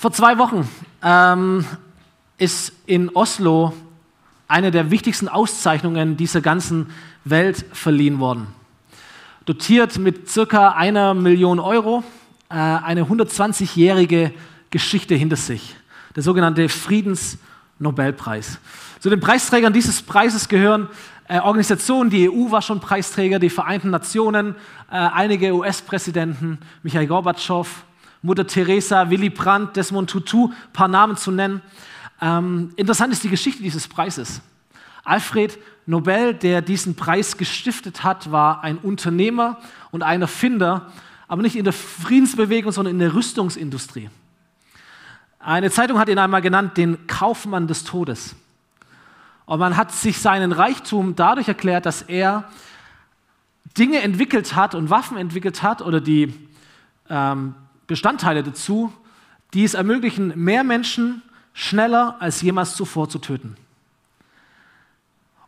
Vor zwei Wochen ähm, ist in Oslo eine der wichtigsten Auszeichnungen dieser ganzen Welt verliehen worden. Dotiert mit circa einer Million Euro, äh, eine 120-jährige Geschichte hinter sich. Der sogenannte Friedensnobelpreis. Zu den Preisträgern dieses Preises gehören äh, Organisationen, die EU war schon Preisträger, die Vereinten Nationen, äh, einige US-Präsidenten, Michael Gorbatschow, Mutter Teresa, Willy Brandt, Desmond Tutu, ein paar Namen zu nennen. Ähm, interessant ist die Geschichte dieses Preises. Alfred Nobel, der diesen Preis gestiftet hat, war ein Unternehmer und ein Erfinder, aber nicht in der Friedensbewegung, sondern in der Rüstungsindustrie. Eine Zeitung hat ihn einmal genannt, den Kaufmann des Todes. Und man hat sich seinen Reichtum dadurch erklärt, dass er Dinge entwickelt hat und Waffen entwickelt hat oder die ähm, Bestandteile dazu, die es ermöglichen, mehr Menschen schneller als jemals zuvor zu töten.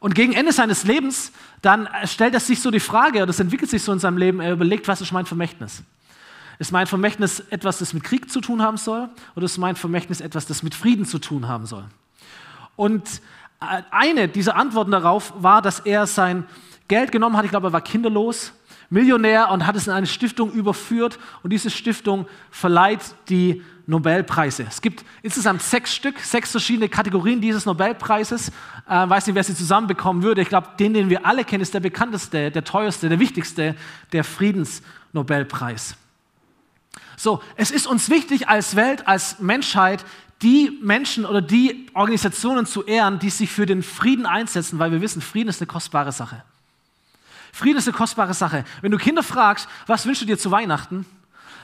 Und gegen Ende seines Lebens, dann stellt er sich so die Frage, oder das entwickelt sich so in seinem Leben, er überlegt, was ist mein Vermächtnis? Ist mein Vermächtnis etwas, das mit Krieg zu tun haben soll? Oder ist mein Vermächtnis etwas, das mit Frieden zu tun haben soll? Und äh, eine dieser Antworten darauf war, dass er sein Geld genommen hat, ich glaube, er war kinderlos, Millionär und hat es in eine Stiftung überführt und diese Stiftung verleiht die Nobelpreise. Es gibt insgesamt sechs Stück, sechs verschiedene Kategorien dieses Nobelpreises. Äh, weiß nicht, wer sie zusammenbekommen würde. Ich glaube, den, den wir alle kennen, ist der bekannteste, der teuerste, der wichtigste, der Friedensnobelpreis. So, es ist uns wichtig als Welt, als Menschheit, die Menschen oder die Organisationen zu ehren, die sich für den Frieden einsetzen, weil wir wissen, Frieden ist eine kostbare Sache. Frieden ist eine kostbare Sache. Wenn du Kinder fragst, was wünschst du dir zu Weihnachten,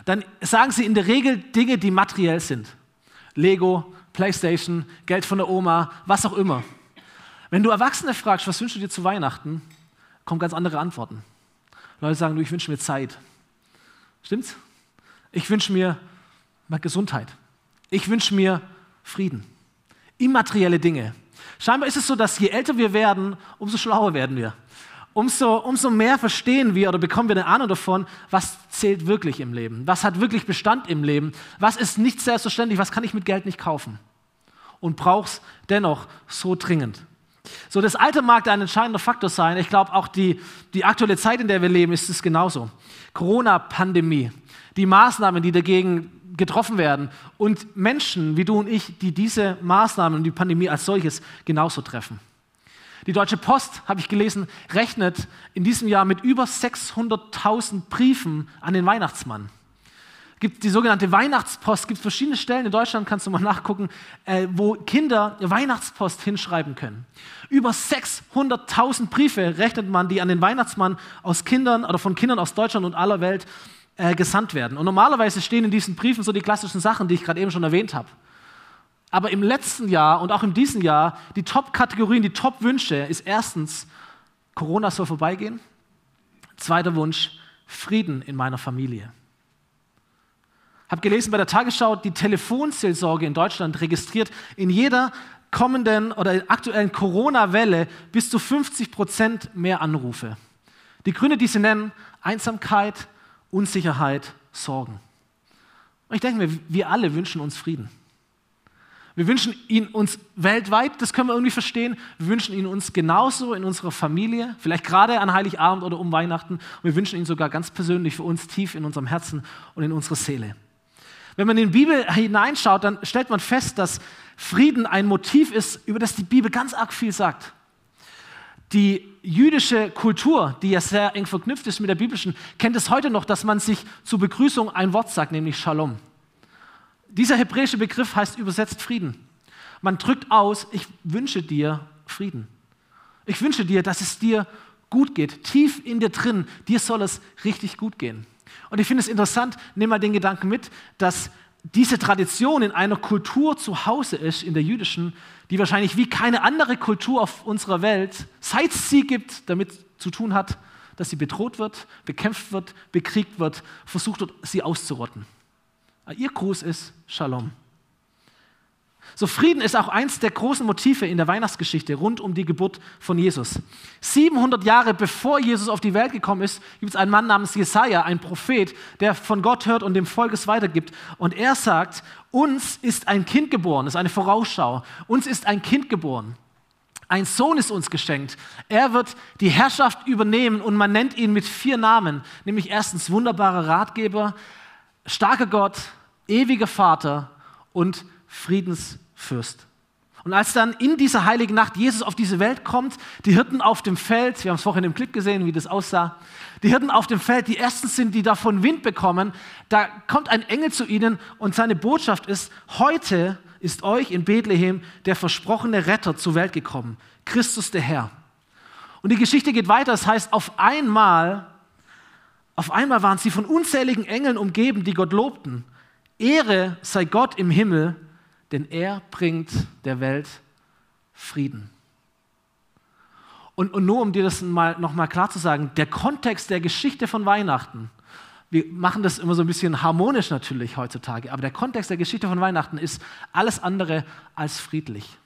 dann sagen sie in der Regel Dinge, die materiell sind. Lego, Playstation, Geld von der Oma, was auch immer. Wenn du Erwachsene fragst, was wünschst du dir zu Weihnachten, kommen ganz andere Antworten. Leute sagen, du, ich wünsche mir Zeit. Stimmt's? Ich wünsche mir Gesundheit. Ich wünsche mir Frieden. Immaterielle Dinge. Scheinbar ist es so, dass je älter wir werden, umso schlauer werden wir. Umso, umso mehr verstehen wir oder bekommen wir eine Ahnung davon, was zählt wirklich im Leben, was hat wirklich Bestand im Leben, was ist nicht selbstverständlich, was kann ich mit Geld nicht kaufen und brauchst dennoch so dringend. So, das Alter mag ein entscheidender Faktor sein. Ich glaube, auch die, die aktuelle Zeit, in der wir leben, ist es genauso. Corona-Pandemie, die Maßnahmen, die dagegen getroffen werden und Menschen wie du und ich, die diese Maßnahmen und die Pandemie als solches genauso treffen. Die Deutsche Post, habe ich gelesen, rechnet in diesem Jahr mit über 600.000 Briefen an den Weihnachtsmann. Es gibt die sogenannte Weihnachtspost, es gibt verschiedene Stellen in Deutschland, kannst du mal nachgucken, äh, wo Kinder Weihnachtspost hinschreiben können. Über 600.000 Briefe rechnet man, die an den Weihnachtsmann aus Kindern oder von Kindern aus Deutschland und aller Welt äh, gesandt werden. Und normalerweise stehen in diesen Briefen so die klassischen Sachen, die ich gerade eben schon erwähnt habe. Aber im letzten Jahr und auch in diesem Jahr, die Top-Kategorien, die Top-Wünsche ist erstens, Corona soll vorbeigehen. Zweiter Wunsch, Frieden in meiner Familie. Habe gelesen bei der Tagesschau, die Telefonseelsorge in Deutschland registriert in jeder kommenden oder aktuellen Corona-Welle bis zu 50 Prozent mehr Anrufe. Die Gründe, die sie nennen, Einsamkeit, Unsicherheit, Sorgen. Und ich denke mir, wir alle wünschen uns Frieden. Wir wünschen ihn uns weltweit, das können wir irgendwie verstehen. Wir wünschen ihn uns genauso in unserer Familie, vielleicht gerade an Heiligabend oder um Weihnachten. Und wir wünschen ihn sogar ganz persönlich für uns tief in unserem Herzen und in unserer Seele. Wenn man in die Bibel hineinschaut, dann stellt man fest, dass Frieden ein Motiv ist, über das die Bibel ganz arg viel sagt. Die jüdische Kultur, die ja sehr eng verknüpft ist mit der biblischen, kennt es heute noch, dass man sich zur Begrüßung ein Wort sagt, nämlich Shalom. Dieser hebräische Begriff heißt übersetzt Frieden. Man drückt aus, ich wünsche dir Frieden. Ich wünsche dir, dass es dir gut geht. Tief in dir drin, dir soll es richtig gut gehen. Und ich finde es interessant, nimm mal den Gedanken mit, dass diese Tradition in einer Kultur zu Hause ist, in der jüdischen, die wahrscheinlich wie keine andere Kultur auf unserer Welt, seit es sie gibt, damit zu tun hat, dass sie bedroht wird, bekämpft wird, bekriegt wird, versucht wird, sie auszurotten. Ihr Gruß ist Shalom. So Frieden ist auch eins der großen Motive in der Weihnachtsgeschichte rund um die Geburt von Jesus. 700 Jahre bevor Jesus auf die Welt gekommen ist, gibt es einen Mann namens Jesaja, ein Prophet, der von Gott hört und dem Volk es weitergibt. Und er sagt, uns ist ein Kind geboren, das ist eine Vorausschau. Uns ist ein Kind geboren. Ein Sohn ist uns geschenkt. Er wird die Herrschaft übernehmen und man nennt ihn mit vier Namen, nämlich erstens wunderbarer Ratgeber, starker Gott, ewiger Vater und Friedensfürst. Und als dann in dieser heiligen Nacht Jesus auf diese Welt kommt, die Hirten auf dem Feld, wir haben es vorhin im Clip gesehen, wie das aussah, die Hirten auf dem Feld, die ersten sind, die davon Wind bekommen, da kommt ein Engel zu ihnen und seine Botschaft ist, heute ist euch in Bethlehem der versprochene Retter zur Welt gekommen, Christus der Herr. Und die Geschichte geht weiter, das heißt, auf einmal, auf einmal waren sie von unzähligen Engeln umgeben, die Gott lobten. Ehre sei Gott im Himmel, denn er bringt der Welt Frieden. Und, und nur um dir das mal, nochmal klar zu sagen, der Kontext der Geschichte von Weihnachten, wir machen das immer so ein bisschen harmonisch natürlich heutzutage, aber der Kontext der Geschichte von Weihnachten ist alles andere als friedlich.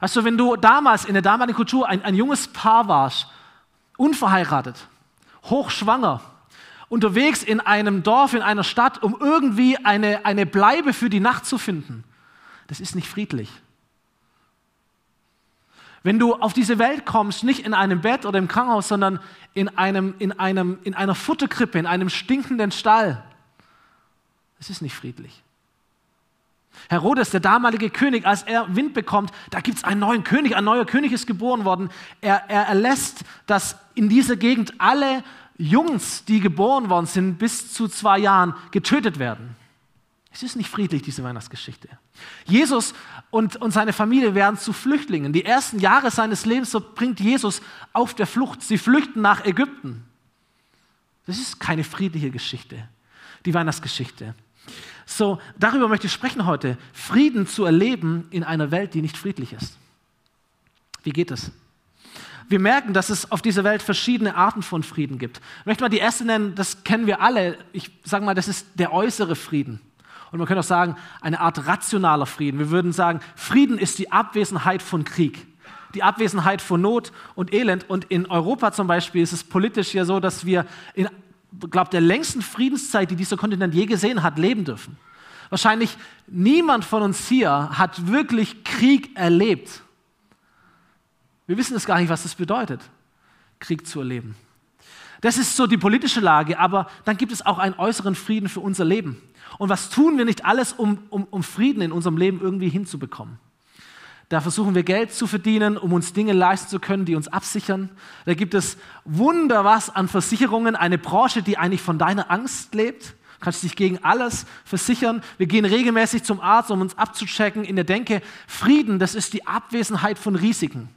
Weißt du, wenn du damals in der damaligen Kultur ein, ein junges Paar warst, unverheiratet, hochschwanger, unterwegs in einem Dorf, in einer Stadt, um irgendwie eine, eine Bleibe für die Nacht zu finden, das ist nicht friedlich. Wenn du auf diese Welt kommst, nicht in einem Bett oder im Krankenhaus, sondern in, einem, in, einem, in einer Futterkrippe, in einem stinkenden Stall, es ist nicht friedlich. Herodes, der damalige König, als er Wind bekommt, da gibt es einen neuen König, ein neuer König ist geboren worden. Er, er erlässt, dass in dieser Gegend alle Jungs, die geboren worden sind, bis zu zwei Jahren getötet werden. Es ist nicht friedlich, diese Weihnachtsgeschichte. Jesus und, und seine Familie werden zu Flüchtlingen. Die ersten Jahre seines Lebens bringt Jesus auf der Flucht. Sie flüchten nach Ägypten. Das ist keine friedliche Geschichte, die Weihnachtsgeschichte. So, darüber möchte ich sprechen heute. Frieden zu erleben in einer Welt, die nicht friedlich ist. Wie geht es? Wir merken, dass es auf dieser Welt verschiedene Arten von Frieden gibt. Ich möchte mal die erste nennen, das kennen wir alle. Ich sage mal, das ist der äußere Frieden. Und man könnte auch sagen, eine Art rationaler Frieden. Wir würden sagen, Frieden ist die Abwesenheit von Krieg, die Abwesenheit von Not und Elend. Und in Europa zum Beispiel ist es politisch ja so, dass wir in, glaube der längsten Friedenszeit, die dieser Kontinent je gesehen hat, leben dürfen. Wahrscheinlich niemand von uns hier hat wirklich Krieg erlebt. Wir wissen es gar nicht, was das bedeutet, Krieg zu erleben. Das ist so die politische Lage, aber dann gibt es auch einen äußeren Frieden für unser Leben. Und was tun wir nicht alles, um, um, um Frieden in unserem Leben irgendwie hinzubekommen? Da versuchen wir Geld zu verdienen, um uns Dinge leisten zu können, die uns absichern. Da gibt es Wunder was an Versicherungen, eine Branche, die eigentlich von deiner Angst lebt. Du kannst dich gegen alles versichern. Wir gehen regelmäßig zum Arzt, um uns abzuchecken, in der Denke, Frieden, das ist die Abwesenheit von Risiken.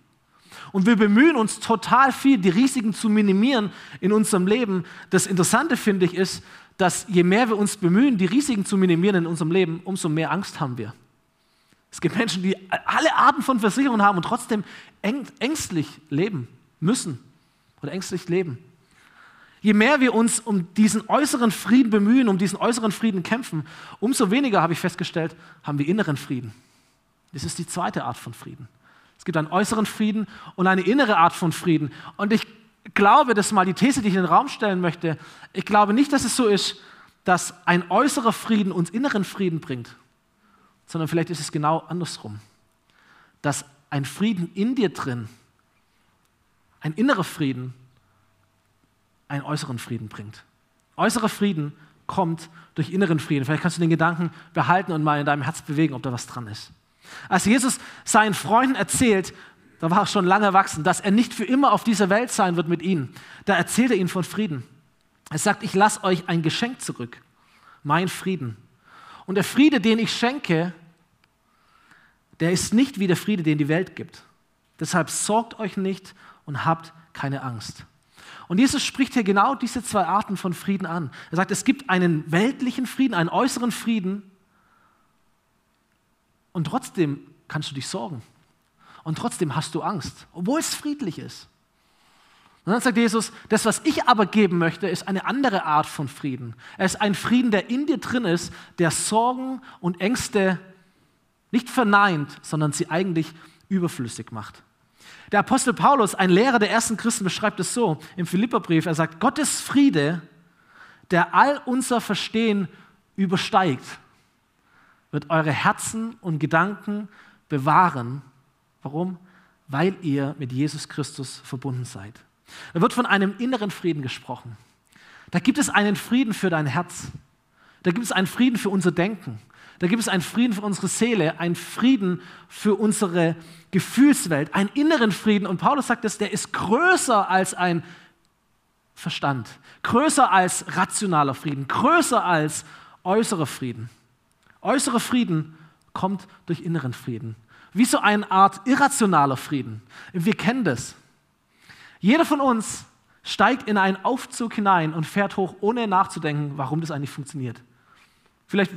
Und wir bemühen uns total viel, die Risiken zu minimieren in unserem Leben. Das Interessante finde ich ist, dass je mehr wir uns bemühen, die Risiken zu minimieren in unserem Leben, umso mehr Angst haben wir. Es gibt Menschen, die alle Arten von Versicherungen haben und trotzdem ängstlich leben müssen oder ängstlich leben. Je mehr wir uns um diesen äußeren Frieden bemühen, um diesen äußeren Frieden kämpfen, umso weniger, habe ich festgestellt, haben wir inneren Frieden. Das ist die zweite Art von Frieden. Es gibt einen äußeren Frieden und eine innere Art von Frieden. Und ich glaube, das ist mal die These, die ich in den Raum stellen möchte. Ich glaube nicht, dass es so ist, dass ein äußerer Frieden uns inneren Frieden bringt, sondern vielleicht ist es genau andersrum. Dass ein Frieden in dir drin, ein innerer Frieden, einen äußeren Frieden bringt. Äußerer Frieden kommt durch inneren Frieden. Vielleicht kannst du den Gedanken behalten und mal in deinem Herz bewegen, ob da was dran ist. Als Jesus seinen Freunden erzählt, da war er schon lange erwachsen, dass er nicht für immer auf dieser Welt sein wird mit ihnen. Da erzählt er ihnen von Frieden. Er sagt, ich lasse euch ein Geschenk zurück, mein Frieden. Und der Friede, den ich schenke, der ist nicht wie der Friede, den die Welt gibt. Deshalb sorgt euch nicht und habt keine Angst. Und Jesus spricht hier genau diese zwei Arten von Frieden an. Er sagt, es gibt einen weltlichen Frieden, einen äußeren Frieden und trotzdem kannst du dich sorgen. Und trotzdem hast du Angst, obwohl es friedlich ist. Und dann sagt Jesus, das, was ich aber geben möchte, ist eine andere Art von Frieden. Es ist ein Frieden, der in dir drin ist, der Sorgen und Ängste nicht verneint, sondern sie eigentlich überflüssig macht. Der Apostel Paulus, ein Lehrer der ersten Christen, beschreibt es so im Philipperbrief. Er sagt, Gottes Friede, der all unser Verstehen übersteigt. Wird eure Herzen und Gedanken bewahren. Warum? Weil ihr mit Jesus Christus verbunden seid. Da wird von einem inneren Frieden gesprochen. Da gibt es einen Frieden für dein Herz. Da gibt es einen Frieden für unser Denken. Da gibt es einen Frieden für unsere Seele, einen Frieden für unsere Gefühlswelt, einen inneren Frieden. Und Paulus sagt es, der ist größer als ein Verstand, größer als rationaler Frieden, größer als äußerer Frieden. Äußerer Frieden kommt durch inneren Frieden. Wie so eine Art irrationaler Frieden. Wir kennen das. Jeder von uns steigt in einen Aufzug hinein und fährt hoch, ohne nachzudenken, warum das eigentlich funktioniert. Vielleicht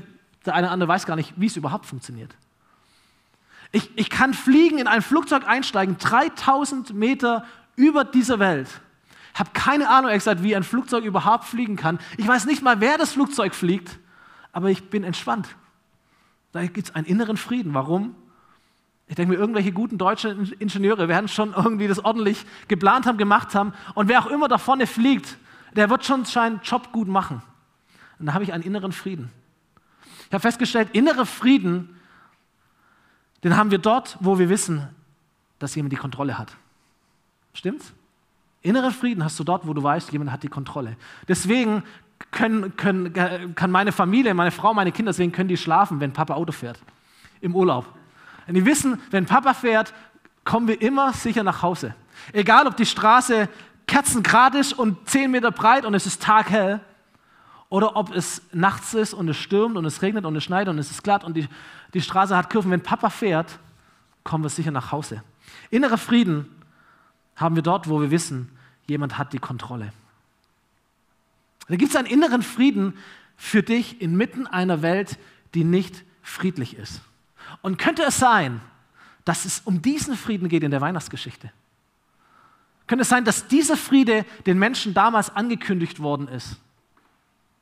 der eine oder andere weiß gar nicht, wie es überhaupt funktioniert. Ich, ich kann fliegen, in ein Flugzeug einsteigen, 3000 Meter über dieser Welt. Habe keine Ahnung, gesagt, wie ein Flugzeug überhaupt fliegen kann. Ich weiß nicht mal, wer das Flugzeug fliegt, aber ich bin entspannt. Da gibt es einen inneren Frieden. Warum? Ich denke mir, irgendwelche guten deutschen Ingenieure werden schon irgendwie das ordentlich geplant haben, gemacht haben. Und wer auch immer da vorne fliegt, der wird schon seinen Job gut machen. Und da habe ich einen inneren Frieden. Ich habe festgestellt, innere Frieden, den haben wir dort, wo wir wissen, dass jemand die Kontrolle hat. Stimmt's? Innere Frieden hast du dort, wo du weißt, jemand hat die Kontrolle. Deswegen können, können, kann meine Familie, meine Frau, meine Kinder, deswegen können die schlafen, wenn Papa Auto fährt. Im Urlaub. Und die wissen, wenn Papa fährt, kommen wir immer sicher nach Hause. Egal, ob die Straße kerzengrad ist und zehn Meter breit und es ist taghell, oder ob es nachts ist und es stürmt und es regnet und es schneit und es ist glatt und die, die Straße hat Kurven. Wenn Papa fährt, kommen wir sicher nach Hause. Innerer Frieden haben wir dort, wo wir wissen, jemand hat die Kontrolle. Da gibt es einen inneren Frieden für dich inmitten einer Welt, die nicht friedlich ist. Und könnte es sein, dass es um diesen Frieden geht in der Weihnachtsgeschichte? Könnte es sein, dass dieser Friede den Menschen damals angekündigt worden ist?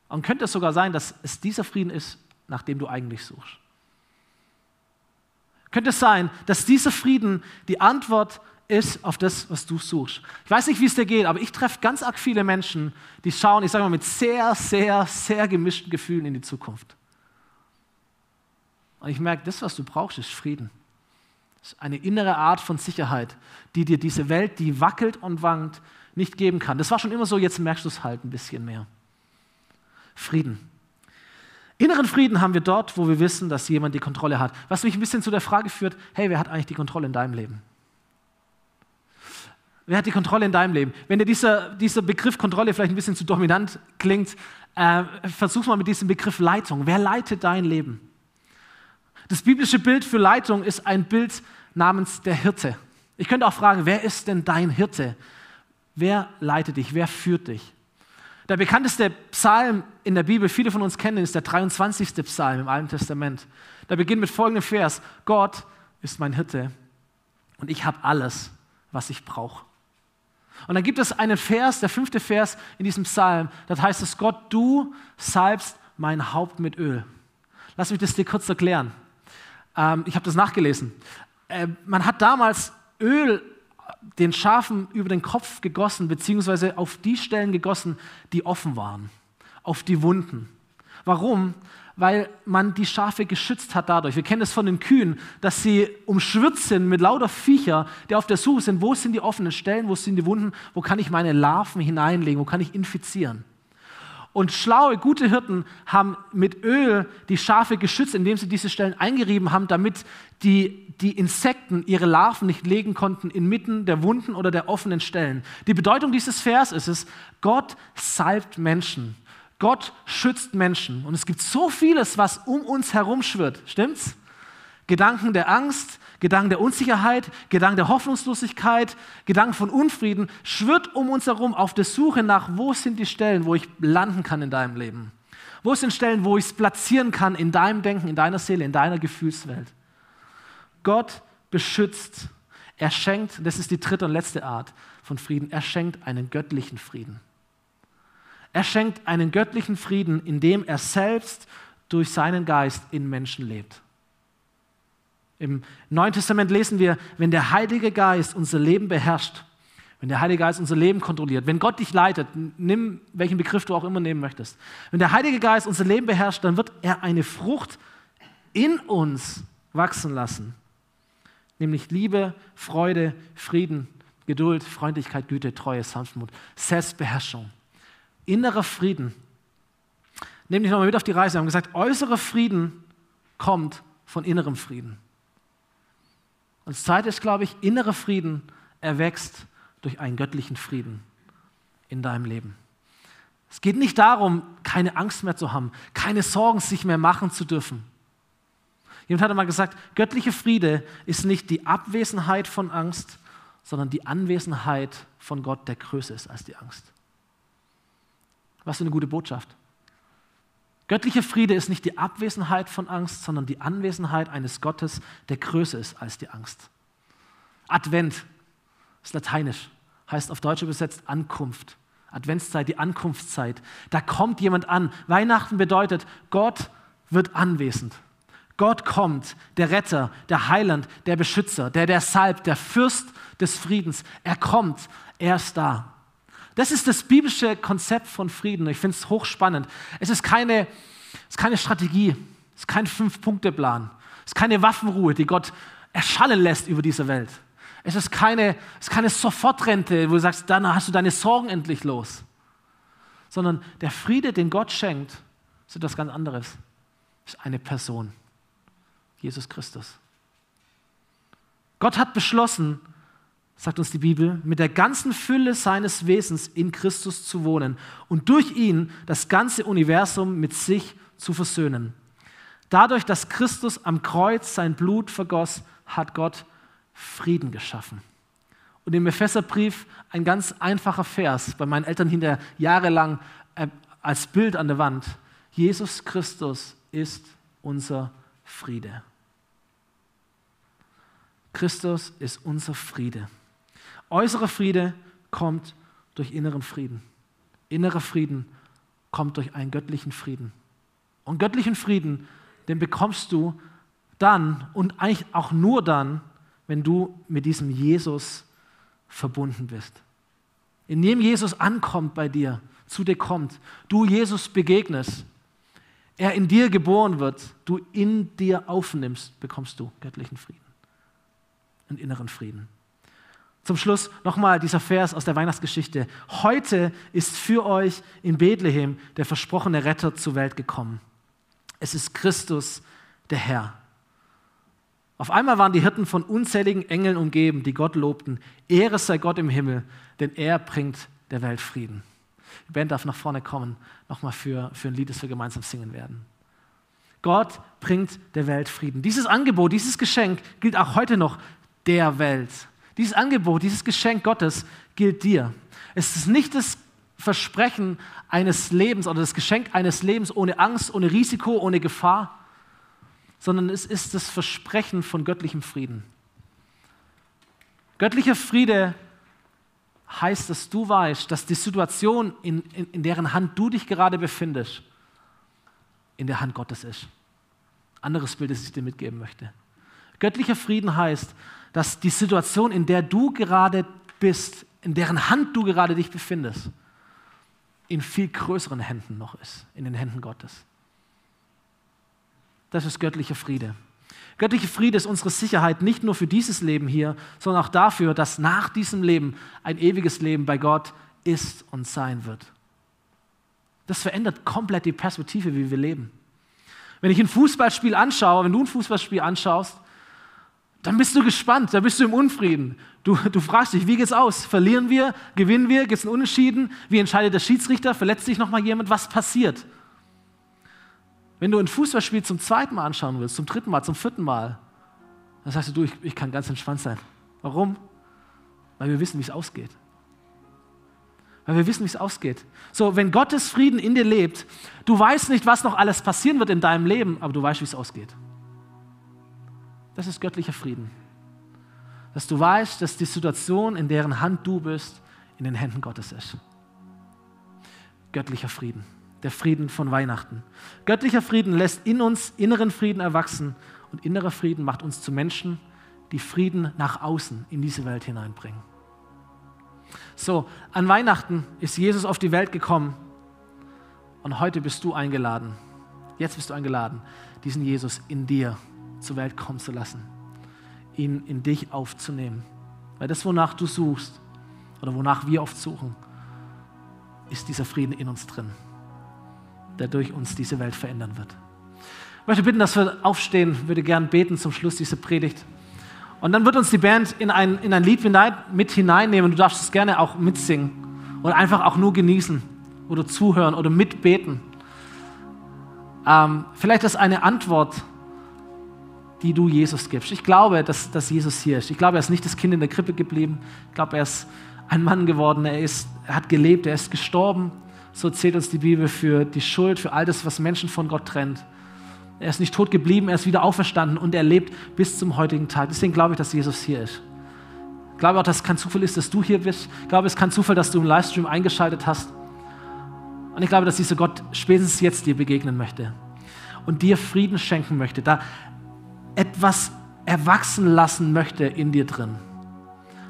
Und könnte es sogar sein, dass es dieser Frieden ist, nach dem du eigentlich suchst? Könnte es sein, dass dieser Frieden die Antwort ist auf das, was du suchst? Ich weiß nicht, wie es dir geht, aber ich treffe ganz arg viele Menschen, die schauen, ich sage mal, mit sehr, sehr, sehr gemischten Gefühlen in die Zukunft. Und ich merke, das, was du brauchst, ist Frieden. Das ist eine innere Art von Sicherheit, die dir diese Welt, die wackelt und wankt, nicht geben kann. Das war schon immer so, jetzt merkst du es halt ein bisschen mehr. Frieden. Inneren Frieden haben wir dort, wo wir wissen, dass jemand die Kontrolle hat. Was mich ein bisschen zu der Frage führt, hey, wer hat eigentlich die Kontrolle in deinem Leben? Wer hat die Kontrolle in deinem Leben? Wenn dir dieser, dieser Begriff Kontrolle vielleicht ein bisschen zu dominant klingt, äh, versuch mal mit diesem Begriff Leitung. Wer leitet dein Leben? Das biblische Bild für Leitung ist ein Bild namens der Hirte. Ich könnte auch fragen, wer ist denn dein Hirte? Wer leitet dich? Wer führt dich? Der bekannteste Psalm in der Bibel, viele von uns kennen, ist der 23. Psalm im Alten Testament. Der beginnt mit folgendem Vers: Gott ist mein Hirte und ich habe alles, was ich brauche. Und dann gibt es einen Vers, der fünfte Vers in diesem Psalm, das heißt es: Gott, du salbst mein Haupt mit Öl. Lass mich das dir kurz erklären. Ähm, ich habe das nachgelesen. Äh, man hat damals Öl den Schafen über den Kopf gegossen, beziehungsweise auf die Stellen gegossen, die offen waren, auf die Wunden. Warum? Weil man die Schafe geschützt hat dadurch. Wir kennen es von den Kühen, dass sie umschwirrt sind mit lauter Viecher, die auf der Suche sind, wo sind die offenen Stellen, wo sind die Wunden, wo kann ich meine Larven hineinlegen, wo kann ich infizieren. Und schlaue, gute Hirten haben mit Öl die Schafe geschützt, indem sie diese Stellen eingerieben haben, damit die, die Insekten ihre Larven nicht legen konnten inmitten der Wunden oder der offenen Stellen. Die Bedeutung dieses Vers ist es, Gott salbt Menschen. Gott schützt Menschen. Und es gibt so vieles, was um uns herum schwirrt. Stimmt's? Gedanken der Angst, Gedanken der Unsicherheit, Gedanken der Hoffnungslosigkeit, Gedanken von Unfrieden, schwirrt um uns herum auf der Suche nach, wo sind die Stellen, wo ich landen kann in deinem Leben? Wo sind Stellen, wo ich es platzieren kann in deinem Denken, in deiner Seele, in deiner Gefühlswelt? Gott beschützt, er schenkt, das ist die dritte und letzte Art von Frieden, er schenkt einen göttlichen Frieden. Er schenkt einen göttlichen Frieden, indem er selbst durch seinen Geist in Menschen lebt. Im Neuen Testament lesen wir, wenn der Heilige Geist unser Leben beherrscht, wenn der Heilige Geist unser Leben kontrolliert, wenn Gott dich leitet, nimm welchen Begriff du auch immer nehmen möchtest, wenn der Heilige Geist unser Leben beherrscht, dann wird er eine Frucht in uns wachsen lassen. Nämlich Liebe, Freude, Frieden, Geduld, Freundlichkeit, Güte, Treue, Sanftmut, Selbstbeherrschung. Innerer Frieden. Nehm dich nochmal mit auf die Reise. Wir haben gesagt, äußerer Frieden kommt von innerem Frieden. Und zweite ist, glaube ich, innerer Frieden erwächst durch einen göttlichen Frieden in deinem Leben. Es geht nicht darum, keine Angst mehr zu haben, keine Sorgen sich mehr machen zu dürfen. Jemand hat einmal gesagt, göttliche Friede ist nicht die Abwesenheit von Angst, sondern die Anwesenheit von Gott, der größer ist als die Angst. Was für eine gute Botschaft. Göttlicher Friede ist nicht die Abwesenheit von Angst, sondern die Anwesenheit eines Gottes, der größer ist als die Angst. Advent ist lateinisch, heißt auf Deutsch übersetzt Ankunft. Adventszeit, die Ankunftszeit. Da kommt jemand an. Weihnachten bedeutet, Gott wird anwesend. Gott kommt, der Retter, der Heiland, der Beschützer, der der Salb, der Fürst des Friedens. Er kommt, er ist da. Das ist das biblische Konzept von Frieden. Ich finde es hochspannend. Es ist keine, es ist keine Strategie, es ist kein Fünf-Punkte-Plan, es ist keine Waffenruhe, die Gott erschallen lässt über diese Welt. Es ist keine, es ist keine Sofortrente, wo du sagst, dann hast du deine Sorgen endlich los. Sondern der Friede, den Gott schenkt, ist etwas ganz anderes. Ist eine Person. Jesus Christus. Gott hat beschlossen, sagt uns die Bibel, mit der ganzen Fülle seines Wesens in Christus zu wohnen und durch ihn das ganze Universum mit sich zu versöhnen. Dadurch, dass Christus am Kreuz sein Blut vergoss, hat Gott Frieden geschaffen. Und im Epheserbrief ein ganz einfacher Vers, bei meinen Eltern hinter jahrelang äh, als Bild an der Wand. Jesus Christus ist unser Friede. Christus ist unser Friede. Äußerer Friede kommt durch inneren Frieden. Innerer Frieden kommt durch einen göttlichen Frieden. Und göttlichen Frieden, den bekommst du dann und eigentlich auch nur dann, wenn du mit diesem Jesus verbunden bist. In dem Jesus ankommt bei dir, zu dir kommt, du Jesus begegnest, er in dir geboren wird, du in dir aufnimmst, bekommst du göttlichen Frieden und inneren Frieden. Zum Schluss nochmal dieser Vers aus der Weihnachtsgeschichte. Heute ist für euch in Bethlehem der versprochene Retter zur Welt gekommen. Es ist Christus, der Herr. Auf einmal waren die Hirten von unzähligen Engeln umgeben, die Gott lobten. Ehre sei Gott im Himmel, denn er bringt der Welt Frieden. Die Band darf nach vorne kommen, nochmal für, für ein Lied, das wir gemeinsam singen werden. Gott bringt der Welt Frieden. Dieses Angebot, dieses Geschenk gilt auch heute noch der Welt. Dieses Angebot, dieses Geschenk Gottes gilt dir. Es ist nicht das Versprechen eines Lebens oder das Geschenk eines Lebens ohne Angst, ohne Risiko, ohne Gefahr, sondern es ist das Versprechen von göttlichem Frieden. Göttlicher Friede heißt, dass du weißt, dass die Situation, in, in, in deren Hand du dich gerade befindest, in der Hand Gottes ist. Anderes Bild, das ich dir mitgeben möchte. Göttlicher Frieden heißt, dass die Situation, in der du gerade bist, in deren Hand du gerade dich befindest, in viel größeren Händen noch ist, in den Händen Gottes. Das ist göttlicher Friede. Göttlicher Friede ist unsere Sicherheit nicht nur für dieses Leben hier, sondern auch dafür, dass nach diesem Leben ein ewiges Leben bei Gott ist und sein wird. Das verändert komplett die Perspektive, wie wir leben. Wenn ich ein Fußballspiel anschaue, wenn du ein Fußballspiel anschaust, dann bist du gespannt, da bist du im Unfrieden. Du, du fragst dich, wie geht's aus? Verlieren wir? Gewinnen wir? Gibt es einen Unentschieden? Wie entscheidet der Schiedsrichter? Verletzt sich nochmal jemand? Was passiert? Wenn du ein Fußballspiel zum zweiten Mal anschauen willst, zum dritten Mal, zum vierten Mal, dann sagst du, du, ich, ich kann ganz entspannt sein. Warum? Weil wir wissen, wie es ausgeht. Weil wir wissen, wie es ausgeht. So, wenn Gottes Frieden in dir lebt, du weißt nicht, was noch alles passieren wird in deinem Leben, aber du weißt, wie es ausgeht. Das ist göttlicher Frieden. Dass du weißt, dass die Situation, in deren Hand du bist, in den Händen Gottes ist. Göttlicher Frieden. Der Frieden von Weihnachten. Göttlicher Frieden lässt in uns inneren Frieden erwachsen und innerer Frieden macht uns zu Menschen, die Frieden nach außen in diese Welt hineinbringen. So, an Weihnachten ist Jesus auf die Welt gekommen und heute bist du eingeladen, jetzt bist du eingeladen, diesen Jesus in dir zur Welt kommen zu lassen, ihn in dich aufzunehmen. Weil das, wonach du suchst oder wonach wir oft suchen, ist dieser Frieden in uns drin, der durch uns diese Welt verändern wird. Ich möchte bitten, dass wir aufstehen, würde gern beten zum Schluss dieser Predigt. Und dann wird uns die Band in ein, in ein Lied mit hineinnehmen. Du darfst es gerne auch mitsingen oder einfach auch nur genießen oder zuhören oder mitbeten. Ähm, vielleicht ist eine Antwort, die du Jesus gibst. Ich glaube, dass, dass Jesus hier ist. Ich glaube, er ist nicht das Kind in der Krippe geblieben. Ich glaube, er ist ein Mann geworden. Er, ist, er hat gelebt, er ist gestorben. So zählt uns die Bibel für die Schuld, für all das, was Menschen von Gott trennt. Er ist nicht tot geblieben, er ist wieder auferstanden und er lebt bis zum heutigen Tag. Deswegen glaube ich, dass Jesus hier ist. Ich glaube auch, dass es kein Zufall ist, dass du hier bist. Ich glaube, es ist kein Zufall, dass du im Livestream eingeschaltet hast. Und ich glaube, dass dieser Gott spätestens jetzt dir begegnen möchte und dir Frieden schenken möchte, da etwas erwachsen lassen möchte in dir drin.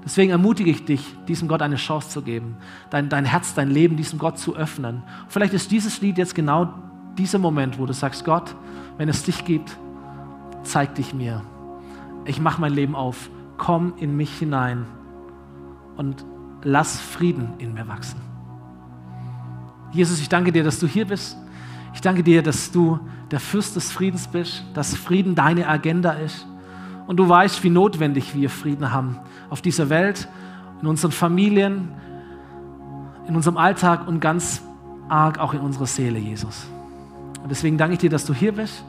Deswegen ermutige ich dich, diesem Gott eine Chance zu geben, dein, dein Herz, dein Leben diesem Gott zu öffnen. Vielleicht ist dieses Lied jetzt genau dieser Moment, wo du sagst, Gott, wenn es dich gibt, zeig dich mir. Ich mache mein Leben auf. Komm in mich hinein und lass Frieden in mir wachsen. Jesus, ich danke dir, dass du hier bist. Ich danke dir, dass du der Fürst des Friedens bist, dass Frieden deine Agenda ist. Und du weißt, wie notwendig wir Frieden haben auf dieser Welt, in unseren Familien, in unserem Alltag und ganz arg auch in unserer Seele, Jesus. Und deswegen danke ich dir, dass du hier bist.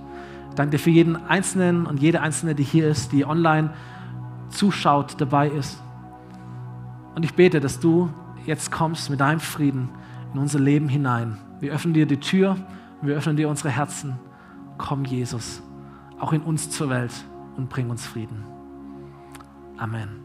Ich danke dir für jeden Einzelnen und jede Einzelne, die hier ist, die online zuschaut, dabei ist. Und ich bete, dass du jetzt kommst mit deinem Frieden in unser Leben hinein. Wir öffnen dir die Tür, wir öffnen dir unsere Herzen. Komm, Jesus, auch in uns zur Welt und bring uns Frieden. Amen.